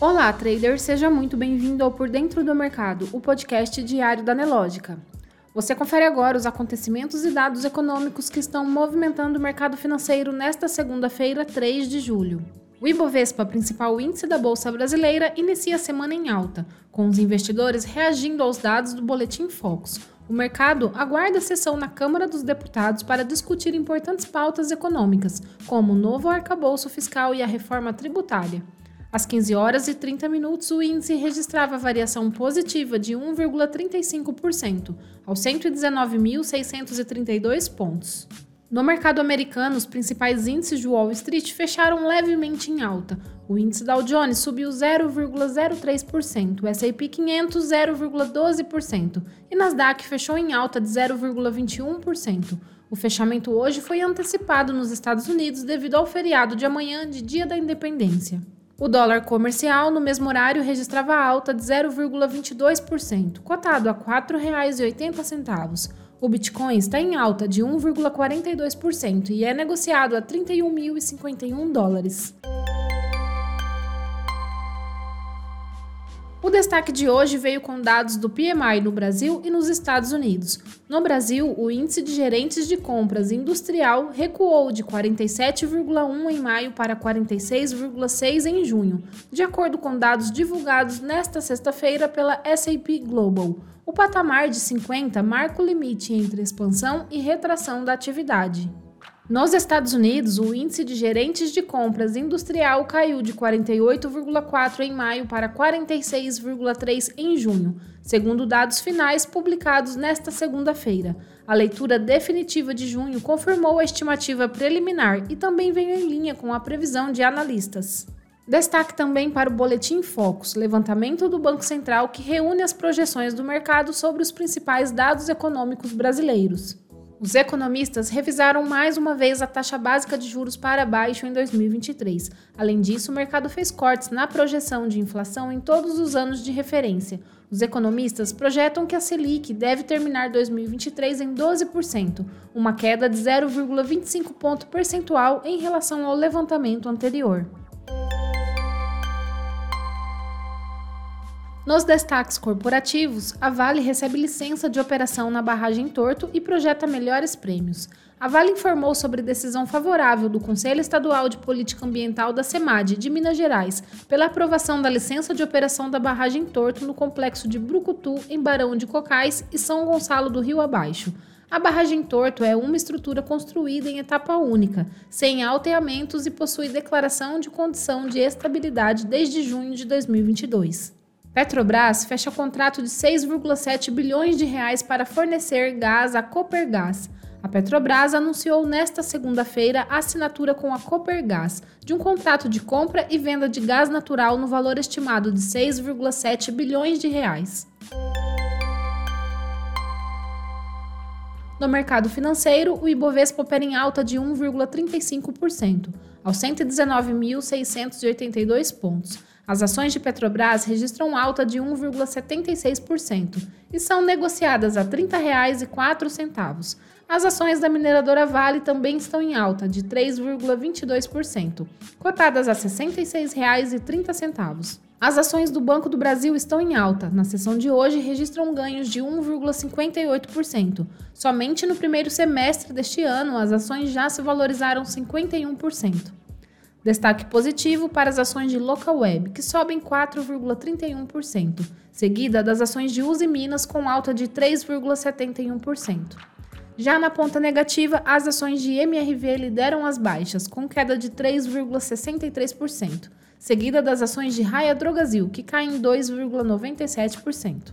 Olá, trader, seja muito bem-vindo ao Por Dentro do Mercado, o podcast diário da Nelógica. Você confere agora os acontecimentos e dados econômicos que estão movimentando o mercado financeiro nesta segunda-feira, 3 de julho. O Ibovespa, principal índice da Bolsa Brasileira, inicia a semana em alta, com os investidores reagindo aos dados do Boletim Focus. O mercado aguarda a sessão na Câmara dos Deputados para discutir importantes pautas econômicas, como o novo arcabouço fiscal e a reforma tributária. Às 15 horas e 30 minutos, o índice registrava variação positiva de 1,35%, aos 119.632 pontos. No mercado americano, os principais índices de Wall Street fecharam levemente em alta. O índice Dow Jones subiu 0,03%, o S&P 500 0,12% e Nasdaq fechou em alta de 0,21%. O fechamento hoje foi antecipado nos Estados Unidos devido ao feriado de amanhã de Dia da Independência. O dólar comercial, no mesmo horário, registrava alta de 0,22%, cotado a R$ 4,80. O Bitcoin está em alta de 1,42% e é negociado a 31.051 dólares. O destaque de hoje veio com dados do PMI no Brasil e nos Estados Unidos. No Brasil, o índice de gerentes de compras industrial recuou de 47,1 em maio para 46,6 em junho, de acordo com dados divulgados nesta sexta-feira pela SAP Global. O patamar de 50 marca o limite entre expansão e retração da atividade. Nos Estados Unidos, o índice de gerentes de compras industrial caiu de 48,4 em maio para 46,3 em junho, segundo dados finais publicados nesta segunda-feira. A leitura definitiva de junho confirmou a estimativa preliminar e também veio em linha com a previsão de analistas. Destaque também para o Boletim Focus, levantamento do Banco Central que reúne as projeções do mercado sobre os principais dados econômicos brasileiros. Os economistas revisaram mais uma vez a taxa básica de juros para baixo em 2023. Além disso, o mercado fez cortes na projeção de inflação em todos os anos de referência. Os economistas projetam que a Selic deve terminar 2023 em 12%, uma queda de 0,25 ponto percentual em relação ao levantamento anterior. Nos destaques corporativos, a Vale recebe licença de operação na barragem Torto e projeta melhores prêmios. A Vale informou sobre decisão favorável do Conselho Estadual de Política Ambiental da SEMAD de Minas Gerais pela aprovação da licença de operação da barragem Torto no complexo de Brucutu, em Barão de Cocais e São Gonçalo do Rio Abaixo. A barragem Torto é uma estrutura construída em etapa única, sem alteamentos e possui declaração de condição de estabilidade desde junho de 2022. Petrobras fecha contrato de 6,7 bilhões de reais para fornecer gás à Copergás. A Petrobras anunciou nesta segunda-feira a assinatura com a Copergás de um contrato de compra e venda de gás natural no valor estimado de 6,7 bilhões de reais. No mercado financeiro, o Ibovespa opera em alta de 1,35%, aos 119.682 pontos. As ações de Petrobras registram alta de 1,76% e são negociadas a R$ 30,04. As ações da mineradora Vale também estão em alta de 3,22%, cotadas a R$ 66,30. As ações do Banco do Brasil estão em alta. Na sessão de hoje, registram ganhos de 1,58%. Somente no primeiro semestre deste ano, as ações já se valorizaram 51%. Destaque positivo para as ações de Local Web, que sobem 4,31%, seguida das ações de Uzi Minas com alta de 3,71%. Já na ponta negativa, as ações de MRV lideram as baixas, com queda de 3,63%, seguida das ações de Raia Drogazil, que caem 2,97%.